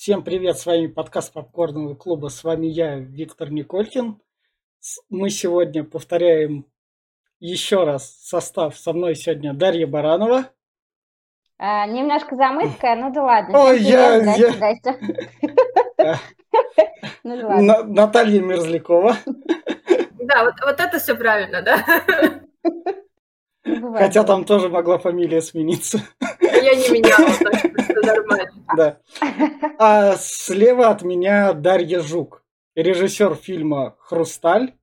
Всем привет, с вами подкаст Попкорного клуба, с вами я, Виктор Николькин. Мы сегодня повторяем еще раз состав. Со мной сегодня Дарья Баранова. А, немножко замыткая, ну да ладно. Ой, я... Здрасте. Ну Наталья Мерзлякова. Да, вот это все правильно, да? Хотя там тоже могла фамилия смениться. Я не меняла, так что все нормально. Да. А слева от меня Дарья Жук, режиссер фильма «Хрусталь»,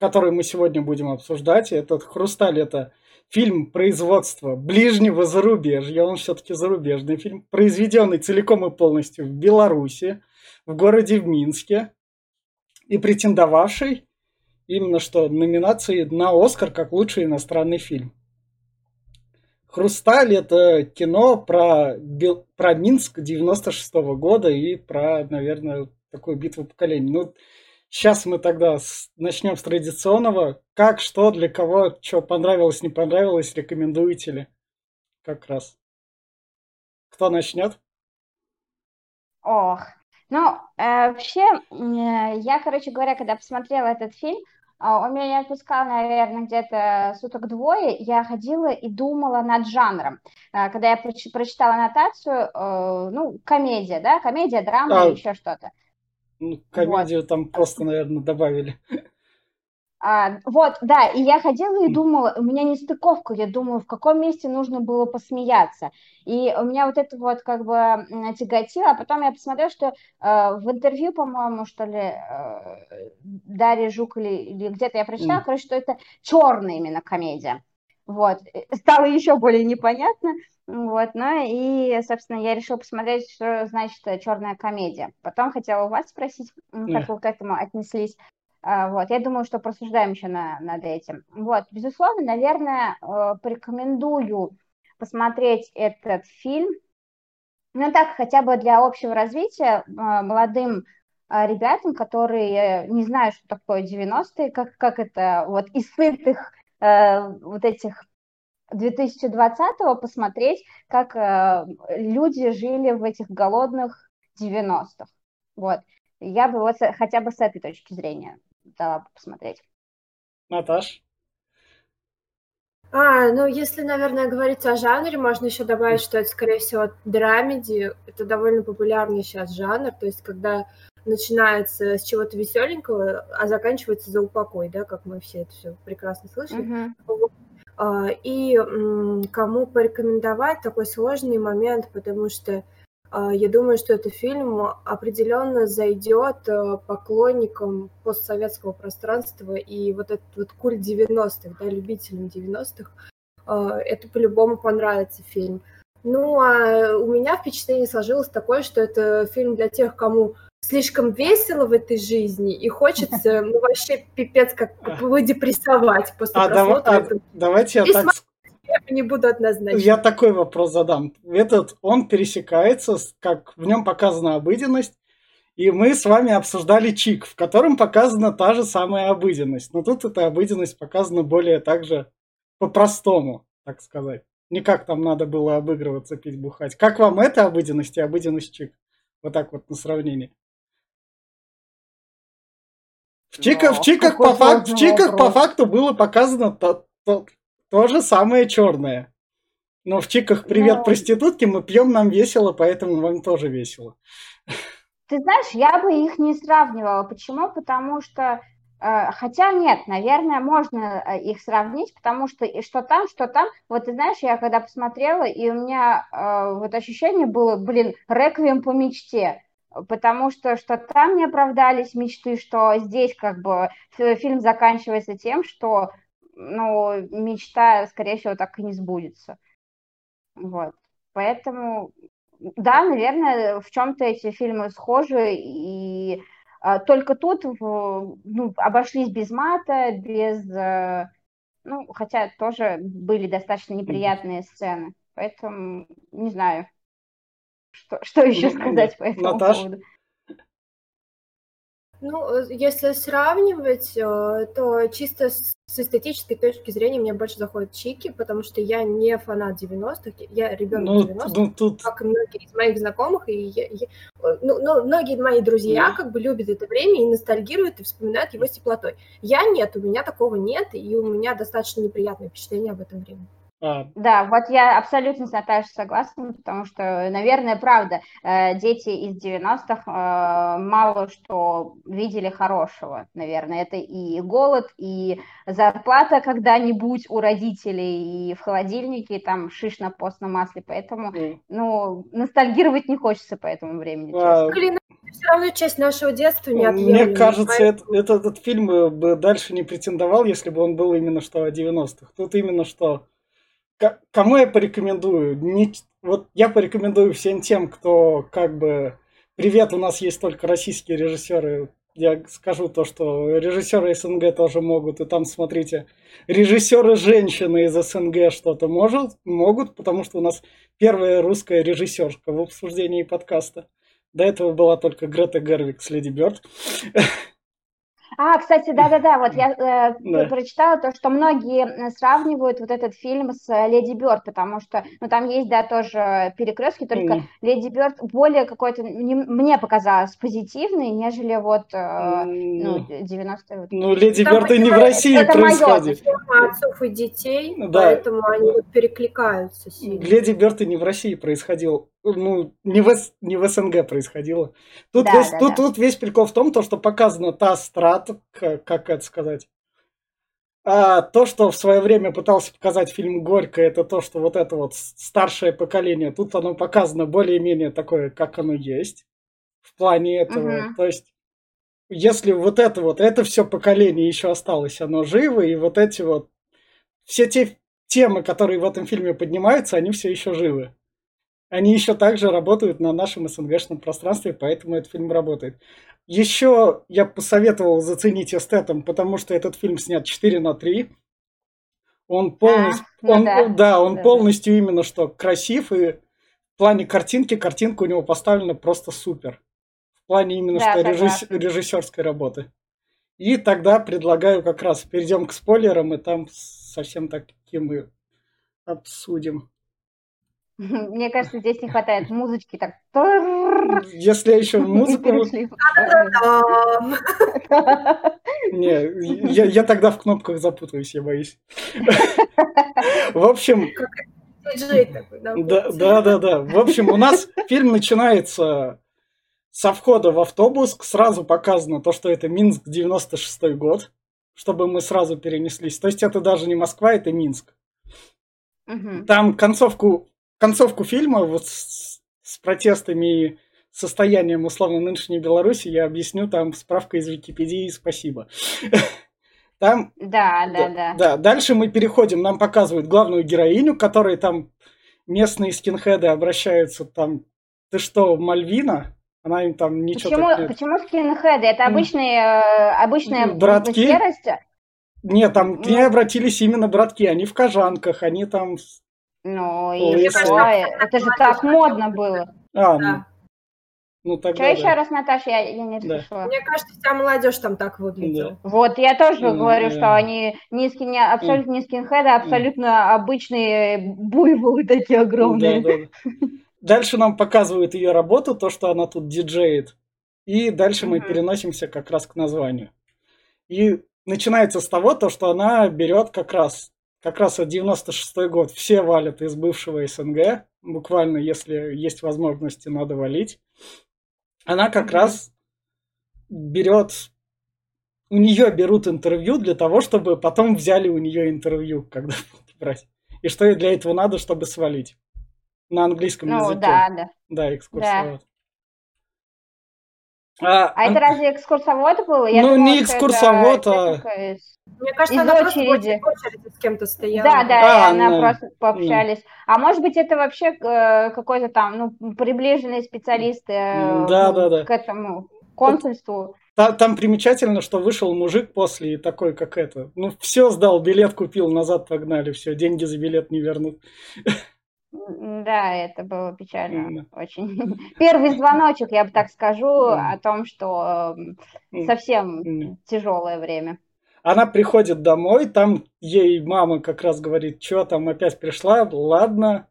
который мы сегодня будем обсуждать. Этот «Хрусталь» — это фильм производства ближнего зарубежья, он все-таки зарубежный фильм, произведенный целиком и полностью в Беларуси, в городе в Минске, и претендовавший именно что номинации на Оскар как лучший иностранный фильм. «Хрусталь» — это кино про, про Минск 96 -го года и про, наверное, такую битву поколений. Ну, сейчас мы тогда с, начнем с традиционного. Как, что, для кого, что понравилось, не понравилось, рекомендуете ли? Как раз. Кто начнет? Ох, ну, э, вообще, э, я, короче говоря, когда посмотрела этот фильм, а, он меня не отпускал, наверное, где-то суток двое. Я ходила и думала над жанром. А, когда я прочитала аннотацию, э, ну, комедия, да, комедия, драма а, еще что-то. Ну, комедию вот. там просто, наверное, добавили. А, вот, да, и я ходила и думала, у меня не стыковка, я думаю, в каком месте нужно было посмеяться. И у меня вот это вот как бы тяготило, а потом я посмотрела, что э, в интервью, по-моему, что ли, э, Дарья Жук или, или где-то я прочитала, mm. короче, что это черная именно комедия. Вот, стало еще более непонятно, вот, ну и, собственно, я решила посмотреть, что значит черная комедия. Потом хотела у вас спросить, как вы к этому отнеслись. А, вот, я думаю, что просуждаем еще на, над этим. Вот, безусловно, наверное, э, порекомендую посмотреть этот фильм. Ну так, хотя бы для общего развития э, молодым э, ребятам, которые не знают, что такое 90-е, как, как это вот из сытых вот этих 2020-го посмотреть, как люди жили в этих голодных 90-х. Вот. Я бы вот хотя бы с этой точки зрения дала бы посмотреть. Наташ? А, ну, если, наверное, говорить о жанре, можно еще добавить, что это, скорее всего, драмеди. Это довольно популярный сейчас жанр, то есть когда начинается с чего-то веселенького, а заканчивается за упокой, да, как мы все это все прекрасно слышали. Uh-huh. И кому порекомендовать такой сложный момент, потому что я думаю, что этот фильм определенно зайдет э, поклонникам постсоветского пространства и вот этот вот культ 90-х, да, любителям 90-х. А, это по-любому понравится фильм. Ну, а у меня впечатление сложилось такое, что это фильм для тех, кому слишком весело в этой жизни и хочется, ну, вообще пипец как выдепрессовать после а, просмотра. Дав- а, давайте я так не буду однозначно. Я такой вопрос задам. Этот, он пересекается, как в нем показана обыденность, и мы с вами обсуждали Чик, в котором показана та же самая обыденность. Но тут эта обыденность показана более также по-простому, так сказать. Не как там надо было обыгрываться, пить, бухать. Как вам эта обыденность и обыденность Чик? Вот так вот на сравнение. В Чиках, в Чиках, по, факт, в Чиках по факту было показано то, то, то же самое черное. Но в чиках «Привет, Но... проститутки» мы пьем, нам весело, поэтому вам тоже весело. Ты знаешь, я бы их не сравнивала. Почему? Потому что э, Хотя нет, наверное, можно э, их сравнить, потому что и что там, что там. Вот ты знаешь, я когда посмотрела, и у меня э, вот ощущение было, блин, реквием по мечте. Потому что что там не оправдались мечты, что здесь как бы фильм заканчивается тем, что но мечта, скорее всего, так и не сбудется. Вот. Поэтому, да, наверное, в чем-то эти фильмы схожи, и а, только тут в, ну, обошлись без мата, без... А, ну, хотя тоже были достаточно неприятные сцены. Поэтому не знаю, что, что еще сказать по этому Наташ? поводу. Ну, э, если сравнивать, э, то чисто с с эстетической точки зрения мне больше заходят чики, потому что я не фанат 90-х, я ребенок ну, 90-х, ну, тут... как и многие из моих знакомых, и я, я, ну, ну, многие мои друзья mm. как бы любят это время и ностальгируют, и вспоминают его с теплотой. Я нет, у меня такого нет, и у меня достаточно неприятное впечатление об этом времени. А. Да, вот я абсолютно с Наташей согласна, потому что, наверное, правда, э, дети из 90-х э, мало что видели хорошего, наверное. Это и голод, и зарплата когда-нибудь у родителей, и в холодильнике там шиш на постном масле, поэтому, ну, ностальгировать не хочется по этому времени, а... Блин, все равно часть нашего детства не Мне кажется, поэтому... это, этот фильм бы дальше не претендовал, если бы он был именно что о 90-х. Тут именно что кому я порекомендую? Не, вот я порекомендую всем тем, кто как бы... Привет, у нас есть только российские режиссеры. Я скажу то, что режиссеры СНГ тоже могут. И там, смотрите, режиссеры женщины из СНГ что-то может, могут, потому что у нас первая русская режиссерка в обсуждении подкаста. До этого была только Грета Гервик с Леди Бёрд. А, кстати, да-да-да, вот я э, да. прочитала то, что многие э, сравнивают вот этот фильм с э, «Леди Бёрд», потому что, ну, там есть, да, тоже перекрестки, только mm. «Леди Бёрд» более какой-то, не, мне показалось, позитивный, нежели вот, э, ну, 90-е. Вот. Ну, «Леди Бёрд» и не в России это происходит. Это отцов и детей, да. поэтому они вот перекликаются сильно. «Леди Бёрд» и не в России происходил ну, не в, не в СНГ происходило. Тут, да, весь, да, тут, да. тут весь прикол в том, то, что показана та страта, как, как это сказать. А то, что в свое время пытался показать фильм «Горько», это то, что вот это вот старшее поколение, тут оно показано более-менее такое, как оно есть в плане этого. Угу. То есть, если вот это вот, это все поколение еще осталось, оно живо, и вот эти вот, все те темы, которые в этом фильме поднимаются, они все еще живы они еще также работают на нашем СНГшном пространстве, поэтому этот фильм работает. Еще я посоветовал заценить эстетом, потому что этот фильм снят 4 на 3. Он полностью, а, он, да. да, он да. полностью именно что красив, и в плане картинки, картинка у него поставлена просто супер. В плане именно да, что режисс, режиссерской работы. И тогда предлагаю как раз перейдем к спойлерам, и там совсем таким мы обсудим. Мне кажется, здесь не хватает музычки так. Если еще музыку... Не, я, я тогда в кнопках запутаюсь, я боюсь. В общем... Да, да, да, да. В общем, у нас фильм начинается со входа в автобус. Сразу показано то, что это Минск 96 год, чтобы мы сразу перенеслись. То есть это даже не Москва, это Минск. Там концовку концовку фильма вот с, с протестами и состоянием условно нынешней Беларуси я объясню там справка из Википедии, спасибо. Там, да, да, да, да. Дальше мы переходим, нам показывают главную героиню, которой там местные скинхеды обращаются там, ты что, Мальвина? Она им там ничего почему, так нет. Почему скинхеды? Это обычные, э, обычная братки? серость? Нет, там к ней обратились именно братки, они в кожанках, они там ну, и что? Это же так модно было. А, ну. Ну, тогда Что да. еще раз, Наташа, я, я не расслышала. Да. Мне кажется, вся молодежь там так выглядела. Да. Вот, я тоже mm, говорю, да. что они не скин, абсолютно mm. не скинхеды, а абсолютно mm. обычные буйволы такие огромные. Да, да, Дальше нам показывают ее работу, то, что она тут диджеет. И дальше mm-hmm. мы переносимся как раз к названию. И начинается с того, то, что она берет как раз как раз от 96 год все валят из бывшего СНГ, буквально, если есть возможности, надо валить. Она как mm-hmm. раз берет, у нее берут интервью для того, чтобы потом взяли у нее интервью, когда будут брать. И что ей для этого надо, чтобы свалить? На английском ну, языке. Да, да. Да, экскурсовод. Да. А, а это разве экскурсовод был? Я ну, думала, не экскурсовод, а... Мне кажется, она очереди. просто очереди с кем-то стояла. Да, да, а, она ну, просто пообщались. Ну. А может быть, это вообще э, какой-то там, ну, приближенный специалист э, да, да, да. к этому консульству. Там, там примечательно, что вышел мужик после и такой, как это. Ну, все сдал, билет купил, назад погнали, все, деньги за билет не вернут. Да, это было печально mm. очень. Первый звоночек, я бы так скажу, mm. о том, что совсем mm. тяжелое время. Она приходит домой, там ей мама как раз говорит, что там опять пришла, ладно,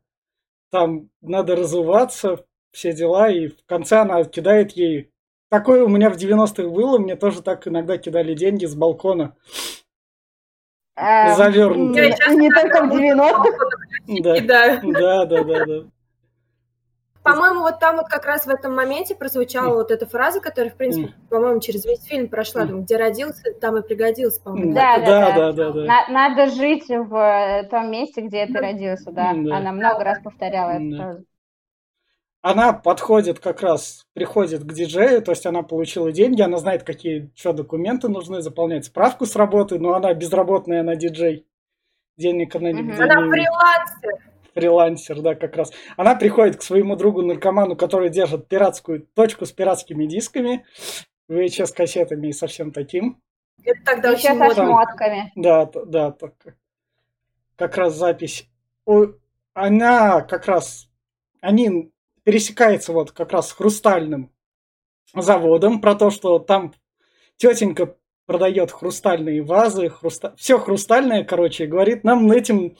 там надо разуваться, все дела, и в конце она кидает ей... Такое у меня в 90-х было, мне тоже так иногда кидали деньги с балкона. Завернутые. Не, не только в 90-х. Да, Да. да, да. По-моему, вот там вот как раз в этом моменте прозвучала вот эта фраза, которая, в принципе, по-моему, через весь фильм прошла, там, где родился, там и пригодился, по-моему. Да, да, да, да. да, да. На- надо жить в э, том месте, где ты родился, да. Да. Она много раз повторяла эту Да. фразу. Она подходит как раз, приходит к диджею, то есть она получила деньги, она знает, какие что документы нужны, заполнять справку с работы, но она безработная, она диджей. Денег она Мгм. нигде Она фрилансер. фрилансер, да, как раз. Она приходит к своему другу-наркоману, который держит пиратскую точку с пиратскими дисками, VHS-кассетами и совсем таким. Это тогда Еще очень модно. шмотками. Да, да, так. Как раз запись. Она как раз, они пересекаются вот как раз с хрустальным заводом про то, что там тетенька продает хрустальные вазы, хруста... все хрустальное, короче, и говорит, нам этим,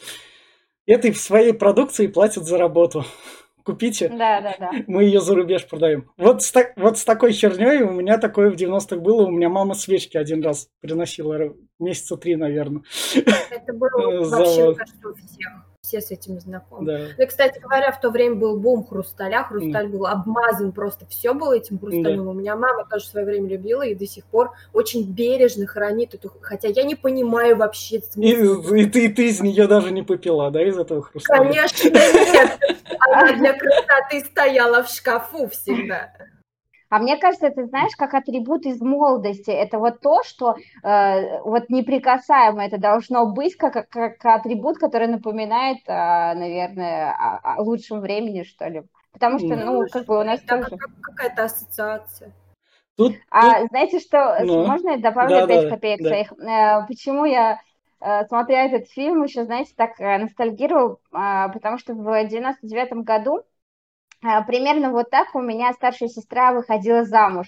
этой в своей продукции платят за работу. Купите, Да, да, да. мы ее за рубеж продаем. Вот с, так- вот с такой херней у меня такое в 90-х было. У меня мама свечки один раз приносила, месяца три, наверное. Это было вообще, у всех. Все с этим знакомы. Да. Ну, и, кстати говоря, в то время был бум хрусталя. Хрусталь был обмазан просто. Все было этим хрусталем. У меня мама тоже в свое время любила и до сих пор очень бережно хранит эту... Хотя я не понимаю вообще И, и ты, ты из нее даже не попила, да, из этого хрусталя? Конечно, нет. Она для красоты стояла в шкафу всегда. А мне кажется, это, знаешь, как атрибут из молодости. Это вот то, что э, вот неприкасаемо это должно быть, как, как, как атрибут, который напоминает, а, наверное, о, о лучшем времени, что ли. Потому что, ну, как бы у нас Так, тоже... как- какая-то ассоциация. Тут, А знаете что, с- Ну, можно я добавлю да, 5 да, копеек да. своих? Э, Почему я, э, смотря этот фильм, еще, знаете, так э, ностальгировал, а, потому что в 99 году примерно вот так у меня старшая сестра выходила замуж.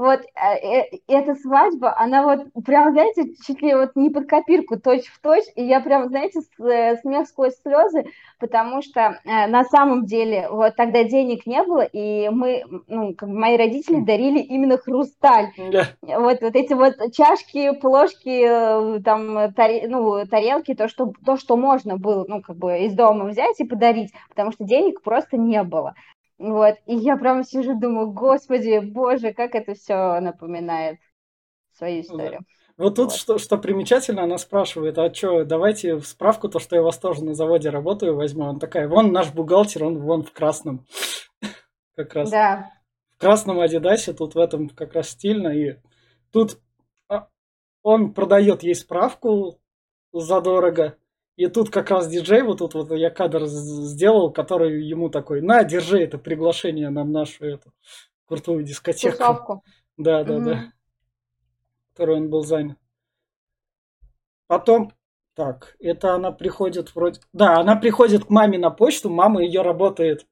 Вот э, э, эта свадьба, она вот прям, знаете, чуть ли вот не под копирку, точь в точь, и я прям, знаете, с- э, смех сквозь слезы, потому что на самом деле вот тогда денег не было, и мы, ну, как бы мои родители дарили именно хрусталь. да, Вот, вот эти вот чашки, плошки, там, таре- ну, тарелки, то что, то, что можно было, ну, как бы из дома взять и подарить, потому что денег просто не было. Вот, и я прям сижу, думаю, господи, боже, как это все напоминает свою историю. Вот тут Вот. что, что примечательно, она спрашивает, а что, давайте в справку, то, что я вас тоже на заводе работаю, возьму. Он такая, вон наш бухгалтер, он вон в красном. Как раз. Да, В красном Адидасе, тут в этом как раз стильно. И тут а, он продает ей справку задорого. И тут как раз диджей, вот тут вот я кадр сделал, который ему такой, на, держи это приглашение на нашу эту крутую дискотеку. тусовку. Да, да, да. Мгм. Которой он был занят. Потом, так, это она приходит вроде... Да, она приходит к маме на почту, мама ее работает.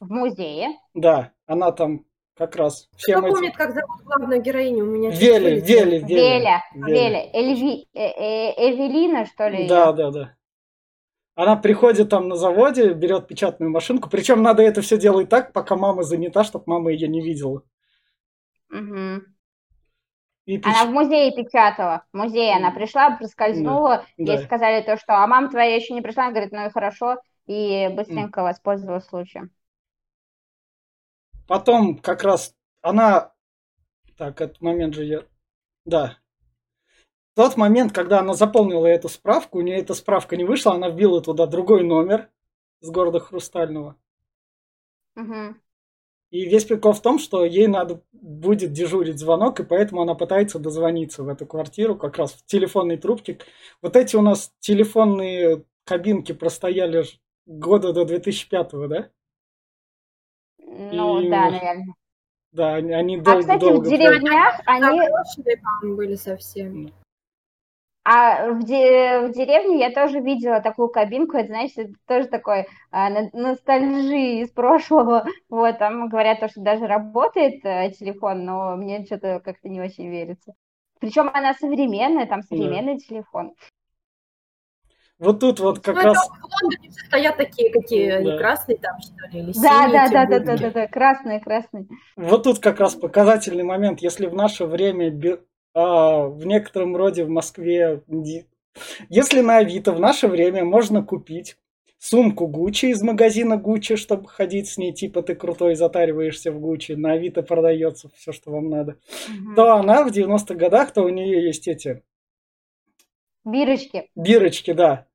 В музее. Да, она там как раз Кто всем этим... помнит, как зовут главную героиню? У меня Вели. Вели, Вели. Веля, Вели. Веля, Эльви, э- э- Эвелина, что ли? Да, её? да, да. Она приходит там на заводе, берет печатную машинку. Причем надо это все делать так, пока мама занята, чтобы мама ее не видела. Мгм. И печ- Она в музее печатала. В музее она пришла, проскользнула, ей да. сказали то, что а мама твоя еще не пришла, она говорит, ну и хорошо, и быстренько воспользовалась случаем. Потом как раз она... Так, этот момент же я... Да. Тот момент, когда она заполнила эту справку, у нее эта справка не вышла, она вбила туда другой номер с города Хрустального. Мгм. И весь прикол в том, что ей надо будет дежурить звонок, и поэтому она пытается дозвониться в эту квартиру, как раз в телефонной трубке. Вот эти у нас телефонные кабинки простояли года до 2005, да? Ну И- да, наверное. Да, они, они А, долго, кстати, долго. в деревнях они... По-моему, были совсем. А в, де- в деревне я тоже видела такую кабинку, это, знаете, это тоже такой а, ностальжи из прошлого. Вот, там говорят, то, что даже работает э, телефон, но мне что-то как-то не очень верится. Причем она современная, там современный да. телефон. Вот тут вот как ну, раз... В Лондоне стоят такие, какие да. они красные там, что ли, или да, да, да, да, да, да, да, красные, красные. Вот тут как раз показательный момент, если в наше время а, в некотором роде в Москве, если на Авито в наше время можно купить сумку Гуччи из магазина Гуччи, чтобы ходить с ней, типа ты крутой, затариваешься в Гуччи, на Авито продается все, что вам надо, угу. то она в 90-х годах, то у нее есть эти Бирочки. Бирочки, да.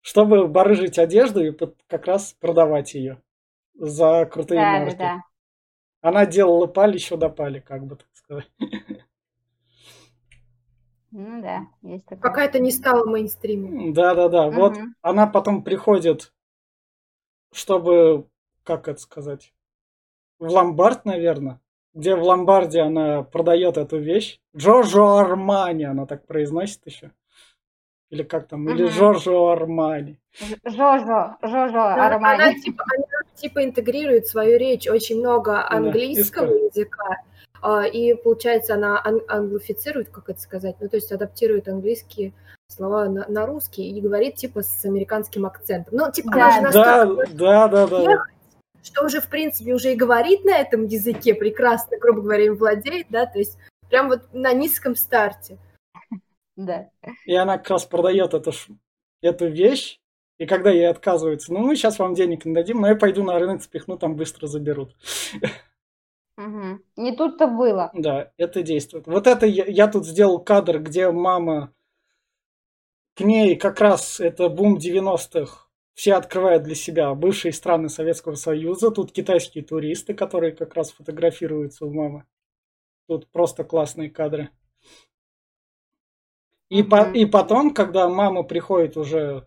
Чтобы барыжить одежду и как раз продавать ее за крутые да, марки. Да, да. Она делала пали еще до пали, как бы так сказать. Ну да, есть такое. Пока это не стало мейнстримом. Да, да, да. Угу. Вот она потом приходит, чтобы, как это сказать, в ломбард, наверное, где в ломбарде она продает эту вещь. Джорджо Армани, она так произносит еще. Или как там, или Жоржо Армани. Жоржо, Жоржо Армани. Она типа, она типа интегрирует свою речь очень много английского да, языка. А, и получается, она ан- англифицирует, как это сказать, ну, то есть адаптирует английские слова на, на русский и говорит, типа, с американским акцентом. Ну, типа, да, она же да, да, да, да, что уже, в принципе, уже и говорит на этом языке прекрасно, грубо говоря, им владеет, да, то есть прям вот на низком старте. Да. И она как раз продает эту, эту вещь, и когда ей отказывается, ну, мы сейчас вам денег не дадим, но я пойду на рынок спихну, там быстро заберут. Угу. Не тут-то было. Да, это действует. Вот это я, я тут сделал кадр, где мама к ней как раз это бум 90-х. Все открывают для себя бывшие страны Советского Союза. Тут китайские туристы, которые как раз фотографируются у мамы. Тут просто классные кадры. И, mm-hmm. по, и потом, когда мама приходит уже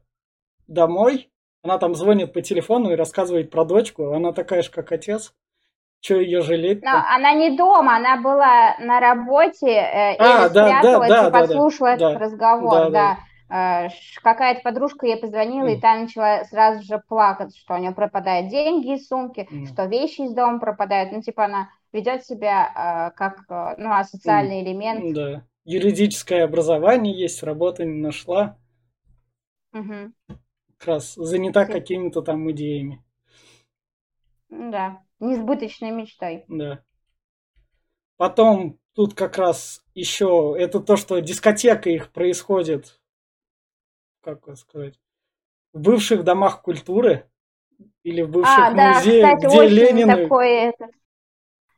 домой, она там звонит по телефону и рассказывает про дочку. Она такая же, как отец. Че ее жалеть? Но она не дома, она была на работе э, а, и да, да, да, и послушала да, этот да, разговор. Да, да. да. Э, какая-то подружка ей позвонила, mm. и та начала сразу же плакать, что у нее пропадают деньги из сумки, mm. что вещи из дома пропадают. Ну, типа она ведет себя э, как э, ну, асоциальный mm. элемент. Да юридическое образование есть, работы не нашла. Угу. Как раз занята какими-то там идеями. Да, несбыточной мечтой. Да. Потом тут как раз еще это то, что дискотека их происходит, как сказать, в бывших домах культуры или в бывших а, музеях, да, кстати, где Ленин... Такой этот а,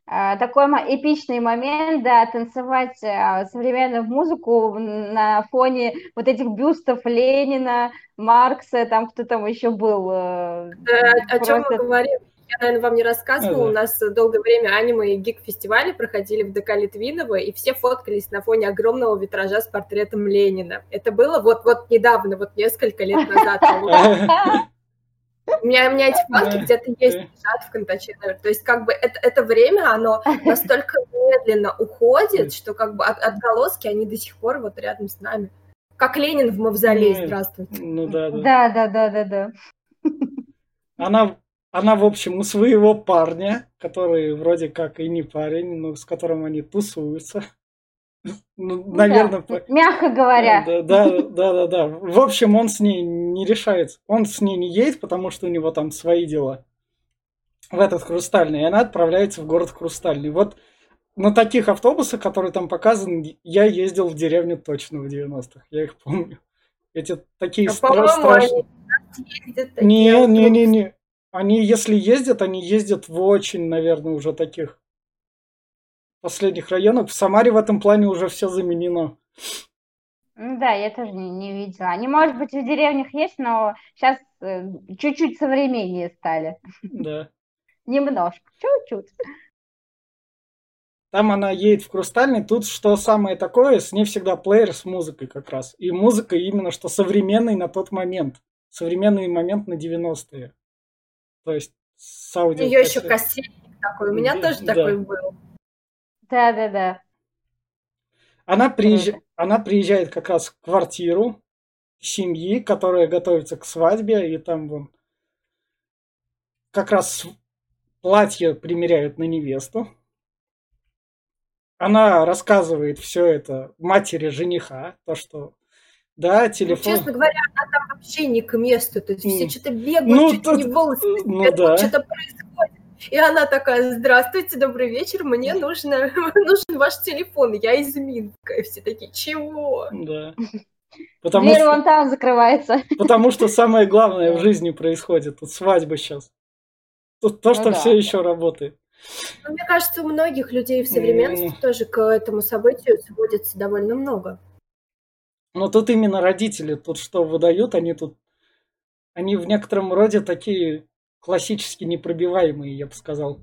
такой эпичный момент, да, танцевать а, современную музыку на фоне вот этих бюстов Ленина, Маркса, там кто там еще был. Э, да, просто... О чем мы говорим? Я, наверное, вам не рассказывала, у нас долгое время аниме и гик-фестивали проходили в ДК Литвинова, и все фоткались на фоне огромного витража с портретом Ленина. Это было вот-вот недавно, вот несколько лет назад. У меня, у меня эти фотки где-то есть лежат в Контаче. То есть как бы это, это время, оно настолько медленно уходит, что как бы от, отголоски, они до сих пор вот рядом с нами. Как Ленин в мавзолее, здравствуйте. Ну да, да. Да, да, да, да, да. Она, она, в общем, у своего парня, который вроде как и не парень, но с которым они тусуются. Ну, наверное, да, мягко говоря. Да, да, да, да, да. В общем, он с ней не решается. Он с ней не едет, потому что у него там свои дела. В этот Хрустальный. И она отправляется в город Хрустальный. Вот на таких автобусах, которые там показаны, я ездил в деревню точно в 90-х. Я их помню. Эти такие а, стра- страшные. Не, не, не, не. Они, если ездят, они ездят в очень, наверное, уже таких последних районах. В Самаре в этом плане уже все заменено. Да, я тоже не, не видела. Они, может быть, в деревнях есть, но сейчас э, чуть-чуть современнее стали. Да. Немножко, чуть-чуть. Там она едет в Хрустальный. Тут что самое такое, с ней всегда плеер с музыкой как раз. И музыка именно что современный на тот момент. Современный момент на 90-е. То есть с аудио. Ее еще кассетник такой. У меня да, тоже да. такой был. Да, да, да. Она, приезж... она приезжает как раз в квартиру семьи, которая готовится к свадьбе, и там вон как раз платье примеряют на невесту. она рассказывает все это матери жениха, то, что да, ну, телефон. Ну, честно говоря, она там вообще не к месту. То есть mm. все что-то бегают, ну, чуть тут... не волосы, ну, да. что-то происходит. И она такая, здравствуйте, добрый вечер, мне нужно, нужен ваш телефон, я из Минска. И все такие, чего? Да. Потому Дверь что... вон там закрывается. Потому что самое главное в жизни происходит. Тут свадьба сейчас. Тут то, ну, что да. все еще работает. Ну, мне кажется, у многих людей в современности mm. тоже к этому событию сводится довольно много. Но тут именно родители тут что выдают, они тут, они в некотором роде такие классически непробиваемые, я бы сказал.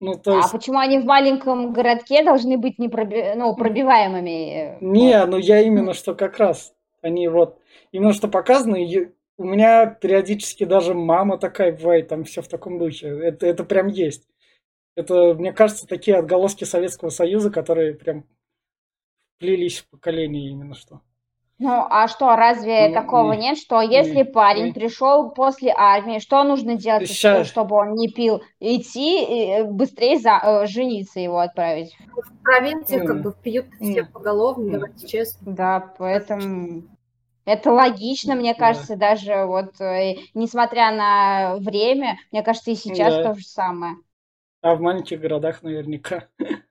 Ну, то а есть... А почему они в маленьком городке должны быть непроби... ну, пробиваемыми? Не, ну я именно что как раз. Они вот, именно что показаны, у меня периодически даже мама такая бывает, там все в таком духе. Это, это прям есть. Это, мне кажется, такие отголоски Советского Союза, которые прям плелись в поколение именно что. Ну, а что, разве ну, такого не, нет, что если не, парень не. пришел после армии, что нужно делать, Сейчас. чтобы он не пил? Идти и быстрее за, э, жениться его отправить. В провинции mm. как бы пьют все mm. поголовно, mm. давайте честно. Да, поэтому это логично, мне кажется, да. даже вот, э, несмотря на время, мне кажется, и сейчас да. то же самое. А в маленьких городах наверняка.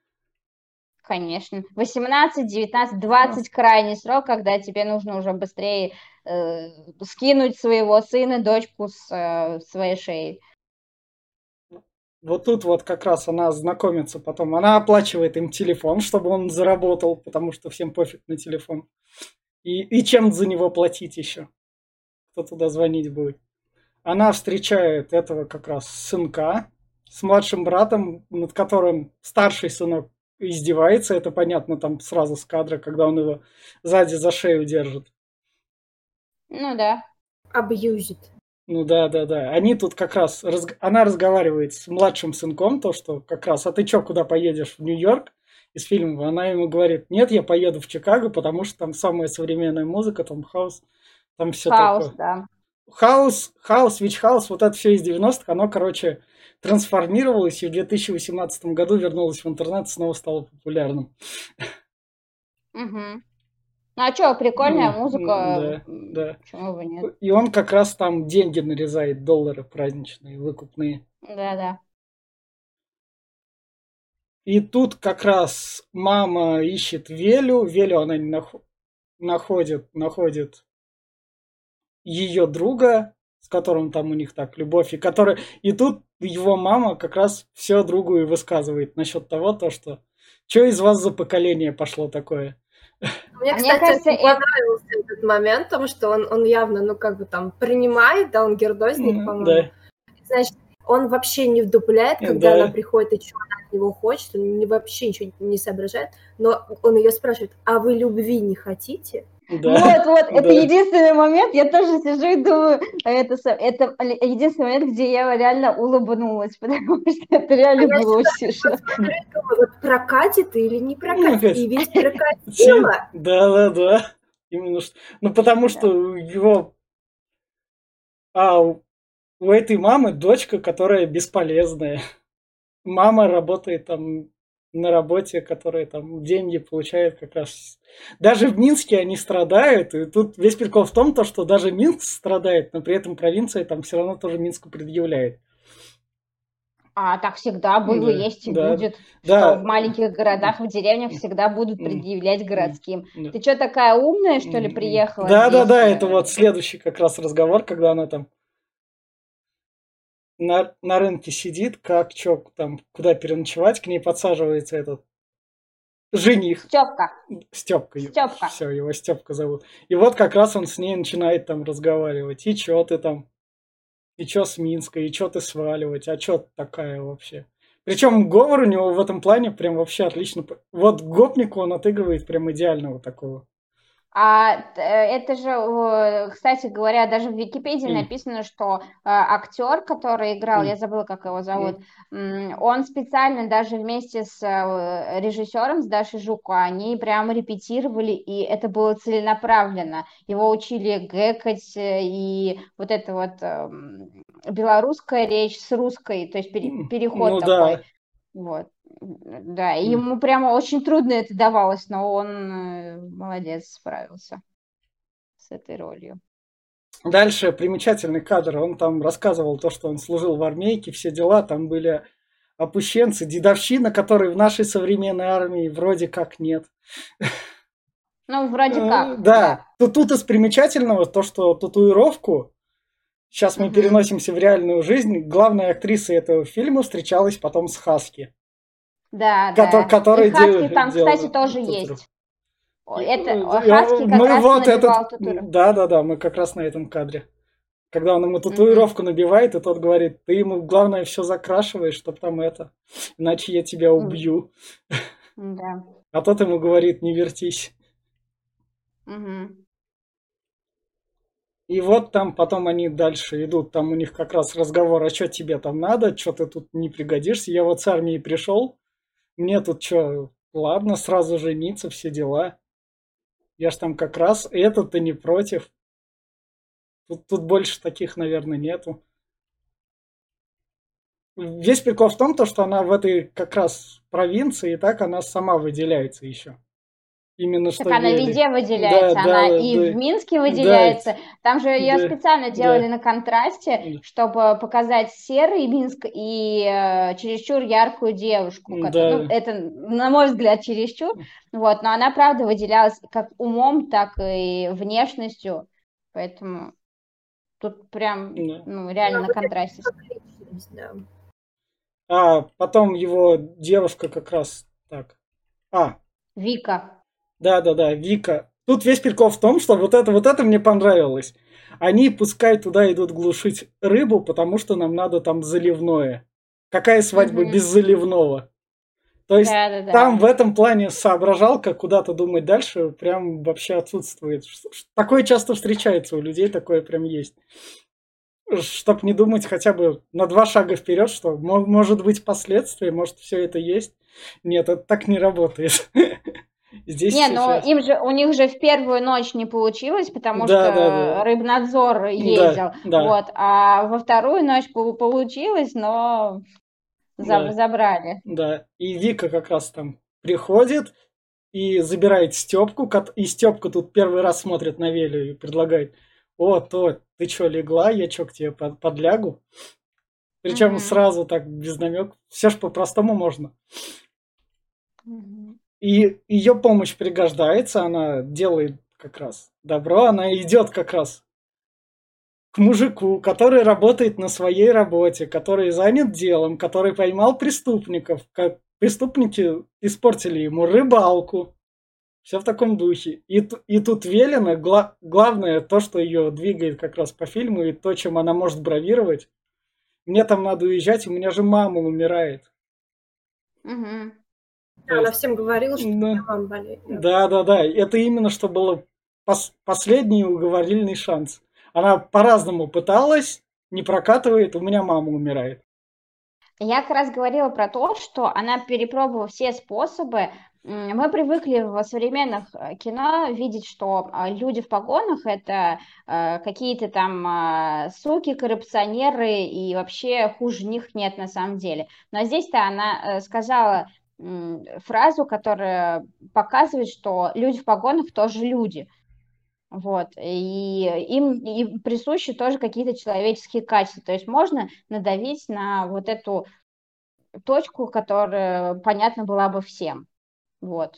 Конечно. 18, 19, 20 крайний срок, когда тебе нужно уже быстрее э, скинуть своего сына, дочку с э, своей шеи. Вот тут вот как раз она знакомится потом. Она оплачивает им телефон, чтобы он заработал, потому что всем пофиг на телефон. И, и чем за него платить еще? Кто туда звонить будет? Она встречает этого как раз сынка с младшим братом, над которым старший сынок издевается, это понятно там сразу с кадра, когда он его сзади за шею держит. Ну да. Абьюзит. Ну да, да, да. Они тут как раз, раз... она разговаривает с младшим сынком, то, что как раз, а ты чё, куда поедешь? В Нью-Йорк? Из фильма. Она ему говорит, нет, я поеду в Чикаго, потому что там самая современная музыка, там хаос, там все house, такое. да. Хаос, хаос, вич хаус, вот это все из 90-х, оно, короче, трансформировалось и в 2018 году вернулось в интернет, снова стало популярным. Угу. Ну а что, прикольная ну, музыка. Да, да. Почему бы нет? И он как раз там деньги нарезает, доллары праздничные, выкупные. Да, да. И тут как раз мама ищет Велю. Велю она не нах... находит, находит ее друга, с которым там у них так любовь, и который... И тут его мама как раз все другу и высказывает насчет того, то, что что из вас за поколение пошло такое? Мне, кстати, Мне кажется, очень понравился это... этот момент, потому что он, он явно, ну, как бы там принимает, да, он гердозник, mm, по-моему. Да. Значит, он вообще не вдупляет, когда да. она приходит, и что она от него хочет, он не, вообще ничего не соображает, но он ее спрашивает, а вы любви не хотите? Да, вот, вот, да. это единственный момент, я тоже сижу и думаю, это, это единственный момент, где я реально улыбнулась, потому что это реально а было очень Вот прокатит или не прокатит, и весь прокатило. Да, да, да, именно что, ну потому что его, а у этой мамы дочка, которая бесполезная, мама работает там на работе, которые там деньги получают как раз. Даже в Минске они страдают, и тут весь прикол в том, то, что даже Минск страдает, но при этом провинция там все равно тоже Минску предъявляет. А так всегда было, да, есть и да, будет. Да. Что в маленьких городах, в деревнях всегда будут предъявлять городским. Да. Ты что, такая умная, что ли, приехала? Да, здесь? да, да, это вот следующий как раз разговор, когда она там на, на рынке сидит, как чё там, куда переночевать, к ней подсаживается этот жених. Степка. Степка. Степка. Все, его Степка зовут. И вот как раз он с ней начинает там разговаривать. И чё ты там? И чё с Минска? И чё ты сваливать? А чё ты такая вообще? Причем говор у него в этом плане прям вообще отлично. Вот гопнику он отыгрывает прям идеального такого. А э, это же, кстати говоря, даже в Википедии написано, что э, актер, который играл, я забыла, как его зовут, он специально даже вместе с э, режиссером, с Дашей Жуко, они прямо репетировали, и это было целенаправленно. Его учили гэкать, и вот это вот эм, белорусская речь с русской, то есть переход ну, такой. Да. Вот. Да, и ему прямо очень трудно это давалось, но он э, молодец, справился с этой ролью. Дальше примечательный кадр. Он там рассказывал то, что он служил в армейке, все дела. Там были опущенцы, дедовщина, которой в нашей современной армии вроде как нет. Ну, вроде Э, как. Да. Тут, тут из примечательного то, что татуировку, сейчас мы переносимся в реальную жизнь, главная актриса этого фильма встречалась потом с Хаски. Да, Кото- да. который И Хаски дел- там, делал кстати, тоже татуировку. есть. Это Э, Хаски как мы раз вот этот, да, да, да, мы как раз на этом кадре. Когда он ему татуировку набивает, и тот говорит, ты ему главное все закрашиваешь, чтоб там это, иначе я тебя убью. Да. А тот ему говорит, не вертись. Мгм. И вот там потом они дальше идут, там у них как раз разговор, а что тебе там надо, что ты тут не пригодишься, я вот с армии пришел, мне тут что, ладно, сразу жениться, все дела. Я ж там как раз, это-то не против. Тут, тут больше таких, наверное, нету. Весь прикол в том, то, что она в этой как раз провинции, и так она сама выделяется еще. Именно что Так она Вели. везде выделяется, Да, она да, и да. в Минске выделяется. Там же ее Да, специально делали да. на контрасте, Да. чтобы показать серый Минск и э, чересчур яркую девушку. Да. ну, это, на мой взгляд, чересчур. Вот, но она, правда, выделялась как умом, так и внешностью. Поэтому тут прям, Да. ну, реально Да, на вот это контрасте. да. А потом его девушка как раз так. А, Вика. Да-да-да, Вика. Тут весь прикол в том, что вот это, вот это мне понравилось. Они пускай туда идут глушить рыбу, потому что нам надо там заливное. Какая свадьба Мгм. без заливного? То есть Да, да, да. там в этом плане соображалка куда-то думать дальше прям вообще отсутствует. Такое часто встречается у людей, такое прям есть. Чтоб не думать хотя бы на два шага вперед, что мо- может быть последствия, может все это есть. Нет, это так не работает. Здесь Не, сейчас. им же, у них же в первую ночь не получилось, потому Да, что да, да. рыбнадзор ездил. да. Вот, а во вторую ночь пол- получилось, но за- Да. забрали. Да, и Вика как раз там приходит и забирает Степку, и Степка тут первый раз смотрит на Велю и предлагает, о, то, ты чё, легла, я чё, к тебе под- подлягу? Причем Мгм. сразу так, без намек, все ж по-простому можно. Мгм. И ее помощь пригождается, она делает как раз добро, она идет как раз к мужику, который работает на своей работе, который занят делом, который поймал преступников, как преступники испортили ему рыбалку. Все в таком духе. И, и тут Велена, гла- главное то, что ее двигает как раз по фильму, и то, чем она может бравировать. Мне там надо уезжать, у меня же мама умирает. Мгм. Да, Она всем говорила, что Да. мама болеет. да. Да, да, да. Это именно что было пос- последний уговорильный шанс. Она по-разному пыталась, не прокатывает, у меня мама умирает. Я как раз говорила про то, что она перепробовала все способы. Мы привыкли в современных э, кино видеть, что а, люди в погонах это э, какие-то там а, суки, коррупционеры, и вообще хуже них нет на самом деле. Но здесь-то она э, сказала фразу, которая показывает, что люди в погонах тоже люди. Вот, и им и присущи тоже какие-то человеческие качества. То есть можно надавить на вот эту точку, которая понятна была бы всем. Вот.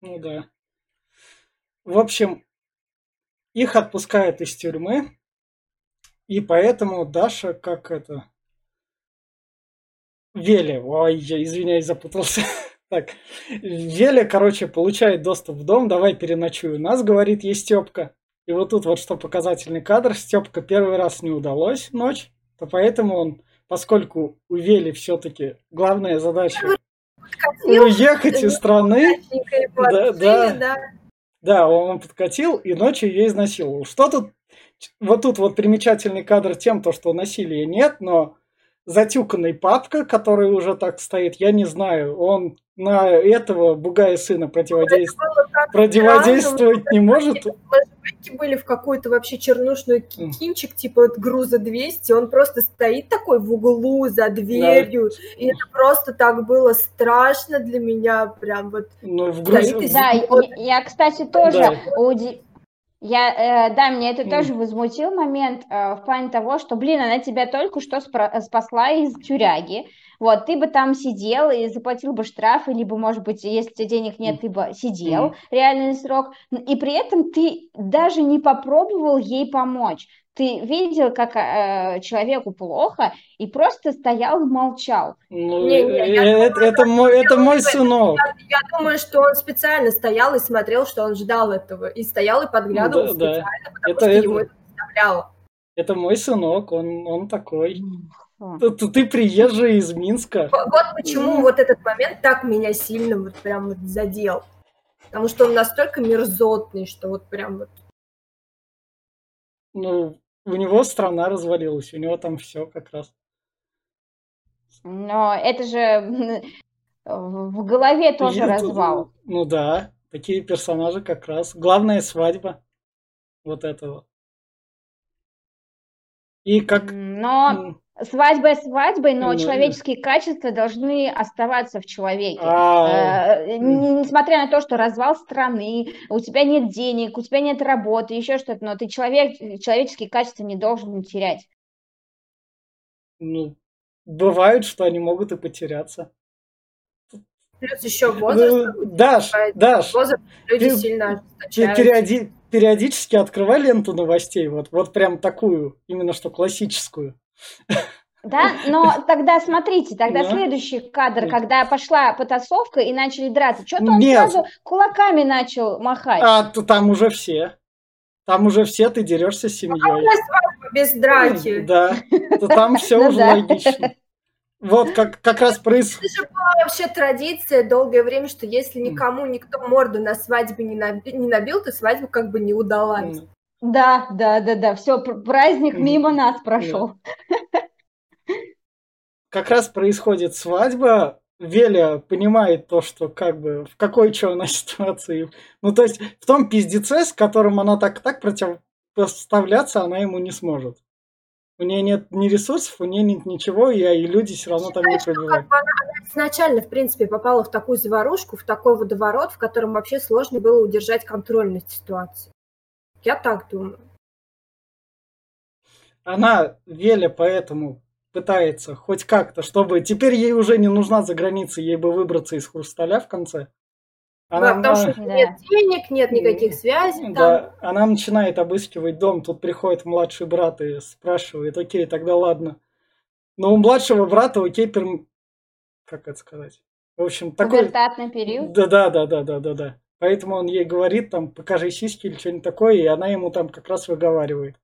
Ну да. В общем, их отпускают из тюрьмы, и поэтому Даша, как это... Веля, ой, я извиняюсь, запутался. Так, Веля, короче, получает доступ в дом, давай переночуй у нас, говорит ей Степка. И вот тут вот что показательный кадр, Степка первый раз не удалось ночь, то поэтому он, поскольку у Вели все-таки главная задача Подкатил, уехать из страны, Да, да. да. да, он подкатил и ночью ее изнасиловал. Что тут? Вот тут вот примечательный кадр тем, то, что насилия нет, но затюканный папка, который уже так стоит, я не знаю, он на этого бугая сына противодействует. Противодействовать не может. Флешбеки были в какую-то вообще чернушную кинчик, типа от груза 200, он просто стоит такой в углу за дверью, да. и это просто так было страшно для меня, прям вот. Ну, в грузе... Да, я, я, кстати, тоже да. уди... Я, э, да, мне это тоже возмутил момент э, в плане того, что, блин, она тебя только что спасла из тюряги, вот, ты бы там сидел и заплатил бы штраф, либо, может быть, если тебе денег нет, ты бы сидел реальный срок, и при этом ты даже не попробовал ей помочь. Ты видел, как э, человеку плохо, и просто стоял и молчал. Ну, не, не, э, это, думаю, это, мой, это мой сынок. Я, я думаю, что он специально стоял и смотрел, что он ждал этого, и стоял и подглядывал да, специально, да. потому это, что это, ему это представляло. Это мой сынок, он, он такой. Ты, ты приезжий из Минска. Вот почему вот этот момент так меня сильно вот прям вот задел. Потому что он настолько мерзотный, что вот прям вот... Ну, у него страна развалилась, у него там все как раз. Но это же в голове тоже Есть, развал. Ну да, такие персонажи как раз. Главная свадьба вот этого. И как... Но свадьба свадьбой, но mm-hmm. человеческие качества должны оставаться в человеке. А. Э, несмотря на то, что развал страны, у тебя нет денег, у тебя нет работы, еще что-то, но ты человек, человеческие качества не должен терять. Ну, бывает, что они могут и потеряться. Плюс еще возраст. Ну, Даш, Даш, возраст люди сильно периоди, периодически открывай ленту новостей, вот, вот прям такую, именно что классическую. Да, но тогда смотрите, тогда да. следующий кадр, когда пошла потасовка и начали драться, что-то он Нет. сразу кулаками начал махать. А то там уже все. Там уже все, ты дерешься с семьей. А без драки. Да, то там все ну уже логично. Вот как, как раз происходит. Это же была вообще традиция долгое время, что если никому никто морду на свадьбе не, наби- не набил, то свадьба как бы не удалась. Да, да, да, да. Все, праздник мимо нас прошел. Как раз происходит свадьба. Веля понимает то, что как бы в какой что она ситуации. Ну, то есть в том пиздеце, с которым она так так противопоставляться, она ему не сможет. У нее нет ни ресурсов, у нее нет ничего, и, и люди все равно там не пробивают. Бы она, она изначально, в принципе, попала в такую заварушку, в такой водоворот, в котором вообще сложно было удержать контроль над ситуацией. Я так думаю. Она, Веля, поэтому пытается хоть как-то, чтобы теперь ей уже не нужна за границей, ей бы выбраться из хрусталя в конце. Она, да, потому что нет денег, нет никаких связей. Да, там. она начинает обыскивать дом, тут приходит младший брат и спрашивает, окей, тогда ладно. Но у младшего брата, окей, перм... как это сказать? В общем, такой... Пубертатный период? Да, да, да, да, да, да, да. Поэтому он ей говорит, там, покажи сиськи или что-нибудь такое, и она ему там как раз выговаривает.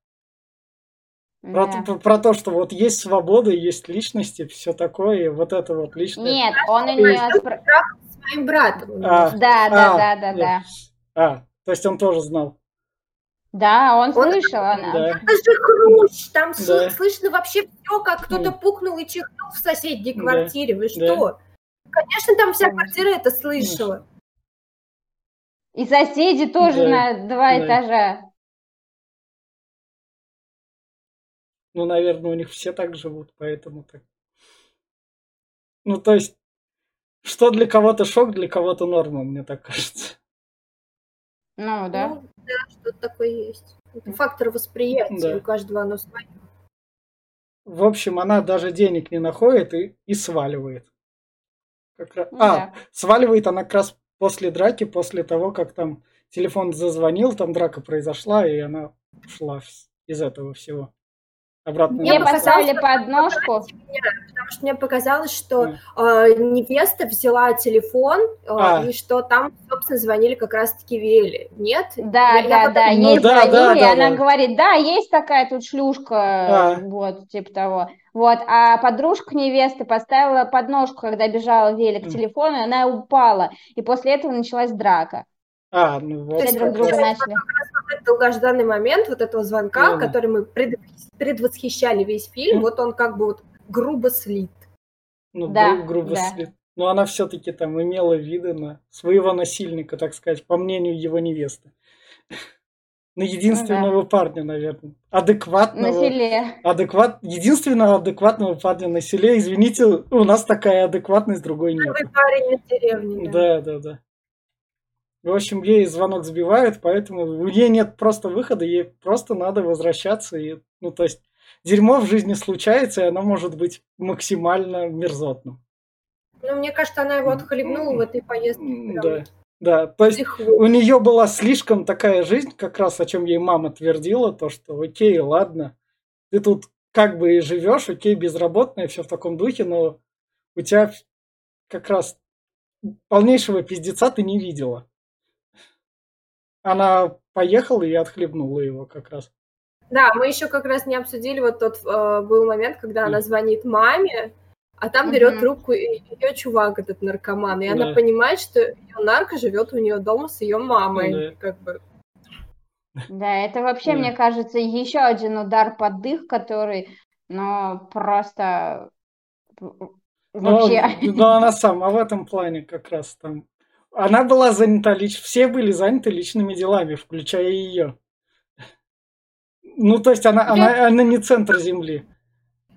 Про, да. про, про то, что вот есть свобода, есть личности, все такое, вот это вот личное. Нет, он у нее... Своим братом. А, да, да, а, да, да, да. А, то есть он тоже знал. Да, он, он слышал, она. Да. Это же хрущ, там да. слышно вообще все, как кто-то пукнул и чихнул в соседней квартире. Да. Вы что? Да. Конечно, там вся квартира это слышала. И соседи тоже да. на два да. этажа. Ну, наверное, у них все так живут, поэтому так. Ну, то есть, что для кого-то шок, для кого-то норма, мне так кажется. Ну, да. Ну, да, что-то такое есть. Это фактор восприятия, да. у каждого оно свое. В общем, она даже денег не находит и, и сваливает. Как раз... Ну, а, да. сваливает она как раз после драки, после того, как там телефон зазвонил, там драка произошла, и она ушла из этого всего обратно. Мне поставили подножку. потому что мне показалось, что э, невеста взяла телефон, э, а. и что там, собственно, звонили как раз-таки Вели. Нет? Да, я, да, я да, ей ну, да, звонили, да, да, она да. говорит, да, есть такая тут шлюшка, а. вот, типа того. Вот, а подружка невесты поставила подножку, когда бежала Вели к телефону, и она упала, и после этого началась драка. А, ну вот. Все друг друга начали. Долгожданный момент вот этого звонка, да. который мы пред, предвосхищали весь фильм, вот он как бы вот грубо слит. Ну, да, гру- грубо да. слит. Но она все-таки там имела виды на своего насильника, так сказать, по мнению его невесты. На единственного ну, да. парня, наверное. Адекватного. На селе. Адекват, единственного адекватного парня на селе. Извините, у нас такая адекватность, другой нет. Первый парень на деревне. Да, да, да. В общем, ей звонок сбивают, поэтому у нее нет просто выхода, ей просто надо возвращаться. И, ну, то есть, дерьмо в жизни случается, и оно может быть максимально мерзотным. Ну, мне кажется, она его отхлебнула в этой поездке. Да. Да, то есть у нее была слишком такая жизнь, как раз о чем ей мама твердила, то что окей, ладно, ты тут как бы и живешь, окей, безработная, все в таком духе, но у тебя как раз полнейшего пиздеца ты не видела. Она поехала и отхлебнула его как раз. Да, мы еще как раз не обсудили вот тот э, был момент, когда она звонит маме, а там берет трубку ее чувак, этот наркоман, и да. она понимает, что ее нарко живет у нее дома с ее мамой, да. как бы. Да, это вообще, да. мне кажется, еще один удар под дых, который, ну, просто вообще. Но, но она сама в этом плане как раз там. Она была занята лично, все были заняты личными делами, включая ее. Ну, то есть она, она, она не центр земли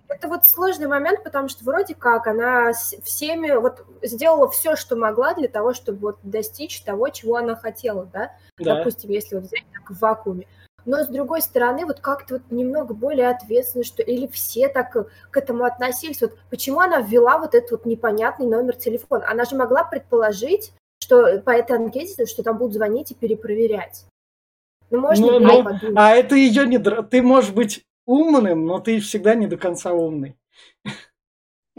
это вот сложный момент, потому что вроде как она всеми вот сделала все, что могла для того, чтобы вот достичь того, чего она хотела, да? да. Допустим, если вот взять так в вакууме. Но с другой стороны, вот как-то вот немного более ответственно, что или все так к этому относились. Вот почему она ввела вот этот вот непонятный номер телефона? Она же могла предположить, что по этой анкете, что там будут звонить и перепроверять. Ну, можно ну, ну, а это ее не... Ты можешь быть умным, но ты всегда не до конца умный.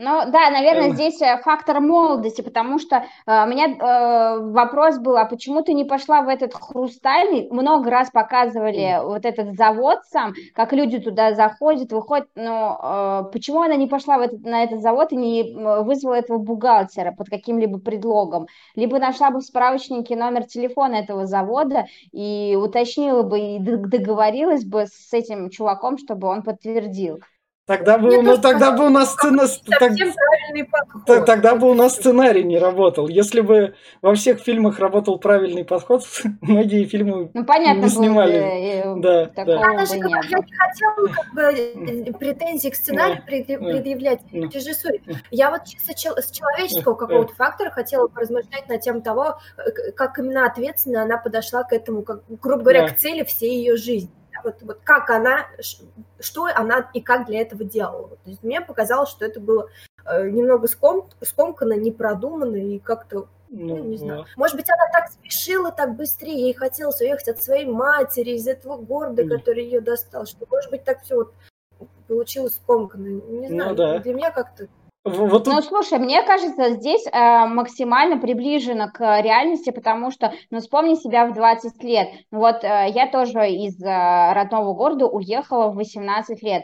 Ну да, наверное, здесь э, фактор молодости, потому что э, у меня э, вопрос был, а почему ты не пошла в этот хрустальный? Много раз показывали mm. вот этот завод сам, как люди туда заходят, выходят, но э, почему она не пошла в этот, на этот завод и не вызвала этого бухгалтера под каким-либо предлогом? Либо нашла бы в справочнике номер телефона этого завода и уточнила бы и договорилась бы с этим чуваком, чтобы он подтвердил. Тогда бы, ну, тогда бы у нас сцена... Так, тогда бы у нас сценарий не работал. Если бы во всех фильмах работал правильный подход, многие фильмы ну, понятно, не снимали. Э, да, да. Она же, как, я не хотела как бы, э, претензии к сценарию предъявлять режиссуре. Я вот чисто с человеческого какого-то фактора хотела поразмышлять на тему того, э, как именно ответственно она подошла к этому, как, грубо говоря, к цели всей ее жизни вот, вот как она, что она и как для этого делала. То есть мне показалось, что это было э, немного ском, скомканно, непродуманно и как-то ну, ну, не знаю. Может быть, она так спешила, так быстрее, ей хотелось уехать от своей матери, из этого города, mm. который ее достал, что, может быть, так все вот получилось скомканно. Не ну знаю, ну, да. для меня как-то вот Ну, слушай, мне кажется, здесь э, максимально приближено к реальности, потому что, ну, вспомни себя в 20 лет. Ну, вот э, я тоже из э, родного города уехала в 18 лет.